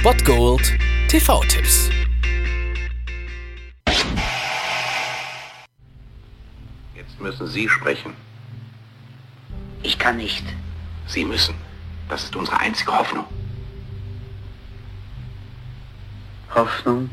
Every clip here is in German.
Spot Gold TV-Tipps. Jetzt müssen Sie sprechen. Ich kann nicht. Sie müssen. Das ist unsere einzige Hoffnung. Hoffnung?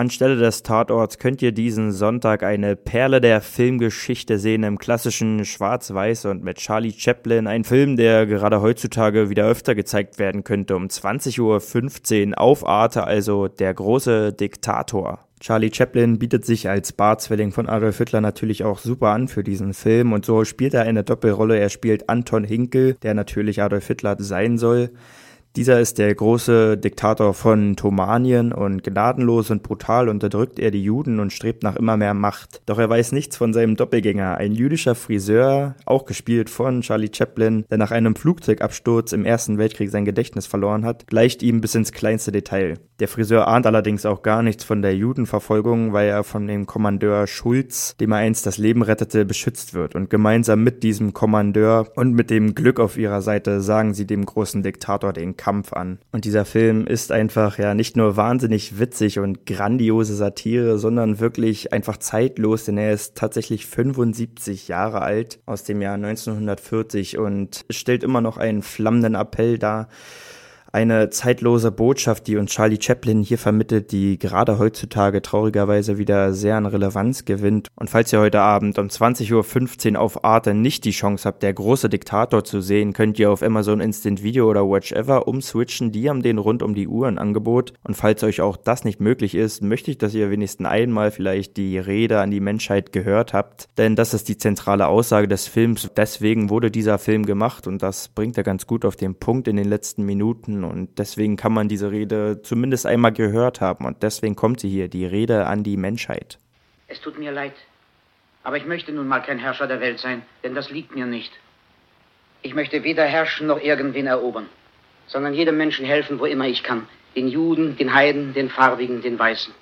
Anstelle des Tatorts könnt ihr diesen Sonntag eine Perle der Filmgeschichte sehen im klassischen Schwarz-Weiß und mit Charlie Chaplin. Ein Film, der gerade heutzutage wieder öfter gezeigt werden könnte. Um 20.15 Uhr auf Arte, also der große Diktator. Charlie Chaplin bietet sich als Barzwilling von Adolf Hitler natürlich auch super an für diesen Film und so spielt er eine Doppelrolle. Er spielt Anton Hinkel, der natürlich Adolf Hitler sein soll. Dieser ist der große Diktator von Thomanien und gnadenlos und brutal unterdrückt er die Juden und strebt nach immer mehr Macht. Doch er weiß nichts von seinem Doppelgänger, ein jüdischer Friseur, auch gespielt von Charlie Chaplin, der nach einem Flugzeugabsturz im Ersten Weltkrieg sein Gedächtnis verloren hat, gleicht ihm bis ins kleinste Detail. Der Friseur ahnt allerdings auch gar nichts von der Judenverfolgung, weil er von dem Kommandeur Schulz, dem er einst das Leben rettete, beschützt wird. Und gemeinsam mit diesem Kommandeur und mit dem Glück auf ihrer Seite sagen sie dem großen Diktator den Kampf an. Und dieser Film ist einfach ja nicht nur wahnsinnig witzig und grandiose Satire, sondern wirklich einfach zeitlos, denn er ist tatsächlich 75 Jahre alt aus dem Jahr 1940 und stellt immer noch einen flammenden Appell dar eine zeitlose Botschaft, die uns Charlie Chaplin hier vermittelt, die gerade heutzutage traurigerweise wieder sehr an Relevanz gewinnt. Und falls ihr heute Abend um 20.15 Uhr auf Arte nicht die Chance habt, der große Diktator zu sehen, könnt ihr auf Amazon Instant Video oder Watchever umswitchen. Die haben den rund um die Uhr ein Angebot. Und falls euch auch das nicht möglich ist, möchte ich, dass ihr wenigstens einmal vielleicht die Rede an die Menschheit gehört habt. Denn das ist die zentrale Aussage des Films. Deswegen wurde dieser Film gemacht und das bringt er ganz gut auf den Punkt in den letzten Minuten und deswegen kann man diese Rede zumindest einmal gehört haben und deswegen kommt sie hier, die Rede an die Menschheit. Es tut mir leid, aber ich möchte nun mal kein Herrscher der Welt sein, denn das liegt mir nicht. Ich möchte weder herrschen noch irgendwen erobern, sondern jedem Menschen helfen, wo immer ich kann. Den Juden, den Heiden, den Farbigen, den Weißen.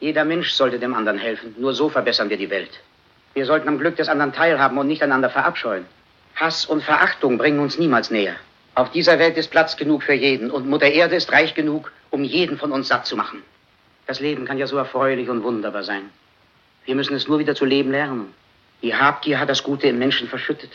Jeder Mensch sollte dem anderen helfen. Nur so verbessern wir die Welt. Wir sollten am Glück des anderen teilhaben und nicht einander verabscheuen. Hass und Verachtung bringen uns niemals näher. Auf dieser Welt ist Platz genug für jeden und Mutter Erde ist reich genug, um jeden von uns satt zu machen. Das Leben kann ja so erfreulich und wunderbar sein. Wir müssen es nur wieder zu leben lernen. Die Habgier hat das Gute im Menschen verschüttet.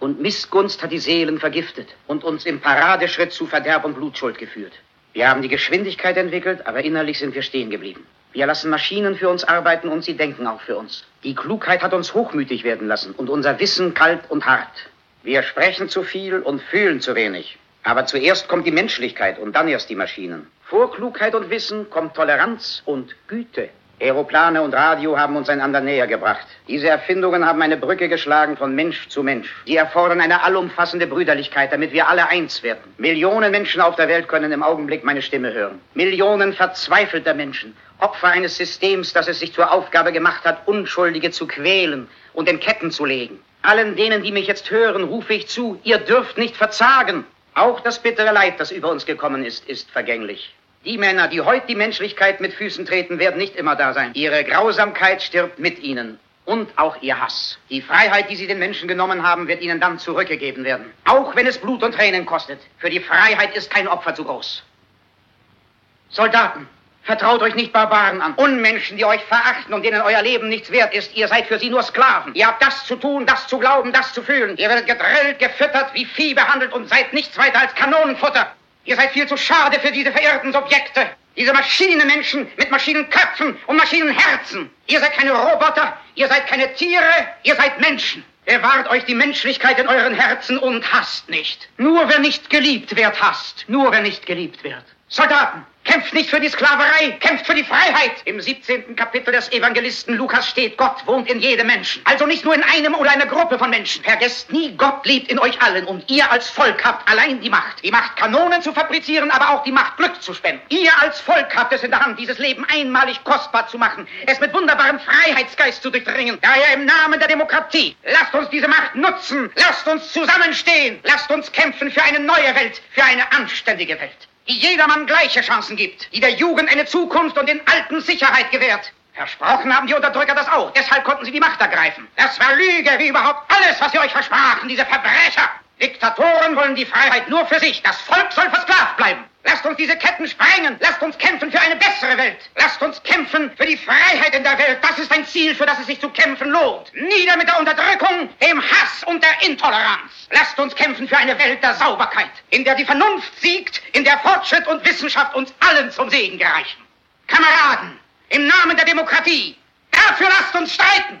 Und Missgunst hat die Seelen vergiftet und uns im Paradeschritt zu Verderb und Blutschuld geführt. Wir haben die Geschwindigkeit entwickelt, aber innerlich sind wir stehen geblieben. Wir lassen Maschinen für uns arbeiten und sie denken auch für uns. Die Klugheit hat uns hochmütig werden lassen und unser Wissen kalt und hart. Wir sprechen zu viel und fühlen zu wenig. Aber zuerst kommt die Menschlichkeit und dann erst die Maschinen. Vor Klugheit und Wissen kommt Toleranz und Güte. Aeroplane und Radio haben uns einander näher gebracht. Diese Erfindungen haben eine Brücke geschlagen von Mensch zu Mensch. Sie erfordern eine allumfassende Brüderlichkeit, damit wir alle eins werden. Millionen Menschen auf der Welt können im Augenblick meine Stimme hören. Millionen verzweifelter Menschen, Opfer eines Systems, das es sich zur Aufgabe gemacht hat, Unschuldige zu quälen und in Ketten zu legen. Allen denen, die mich jetzt hören, rufe ich zu, ihr dürft nicht verzagen. Auch das bittere Leid, das über uns gekommen ist, ist vergänglich. Die Männer, die heute die Menschlichkeit mit Füßen treten, werden nicht immer da sein. Ihre Grausamkeit stirbt mit ihnen. Und auch ihr Hass. Die Freiheit, die sie den Menschen genommen haben, wird ihnen dann zurückgegeben werden. Auch wenn es Blut und Tränen kostet. Für die Freiheit ist kein Opfer zu groß. Soldaten, Vertraut euch nicht Barbaren an. Unmenschen, die euch verachten und denen euer Leben nichts wert ist. Ihr seid für sie nur Sklaven. Ihr habt das zu tun, das zu glauben, das zu fühlen. Ihr werdet gedrillt, gefüttert, wie Vieh behandelt und seid nichts weiter als Kanonenfutter. Ihr seid viel zu schade für diese verirrten Subjekte. Diese Maschinenmenschen mit Maschinenköpfen und Maschinenherzen. Ihr seid keine Roboter, ihr seid keine Tiere, ihr seid Menschen. Bewahrt euch die Menschlichkeit in euren Herzen und hasst nicht. Nur wer nicht geliebt wird, hasst. Nur wer nicht geliebt wird. Soldaten, kämpft nicht für die Sklaverei, kämpft für die Freiheit. Im 17. Kapitel des Evangelisten Lukas steht, Gott wohnt in jedem Menschen. Also nicht nur in einem oder einer Gruppe von Menschen. Vergesst nie, Gott lebt in euch allen und ihr als Volk habt allein die Macht. Die Macht, Kanonen zu fabrizieren, aber auch die Macht, Glück zu spenden. Ihr als Volk habt es in der Hand, dieses Leben einmalig kostbar zu machen, es mit wunderbarem Freiheitsgeist zu durchdringen. Daher im Namen der Demokratie, lasst uns diese Macht nutzen, lasst uns zusammenstehen, lasst uns kämpfen für eine neue Welt, für eine anständige Welt die jedermann gleiche Chancen gibt, die der Jugend eine Zukunft und den Alten Sicherheit gewährt. Versprochen haben die Unterdrücker das auch. Deshalb konnten sie die Macht ergreifen. Das war Lüge, wie überhaupt alles, was sie euch versprachen, diese Verbrecher. Diktatoren wollen die Freiheit nur für sich. Das Volk soll bleiben. Uns diese Ketten sprengen. Lasst uns kämpfen für eine bessere Welt. Lasst uns kämpfen für die Freiheit in der Welt. Das ist ein Ziel, für das es sich zu kämpfen lohnt. Nieder mit der Unterdrückung, dem Hass und der Intoleranz. Lasst uns kämpfen für eine Welt der Sauberkeit, in der die Vernunft siegt, in der Fortschritt und Wissenschaft uns allen zum Segen gereichen. Kameraden, im Namen der Demokratie, dafür lasst uns streiten.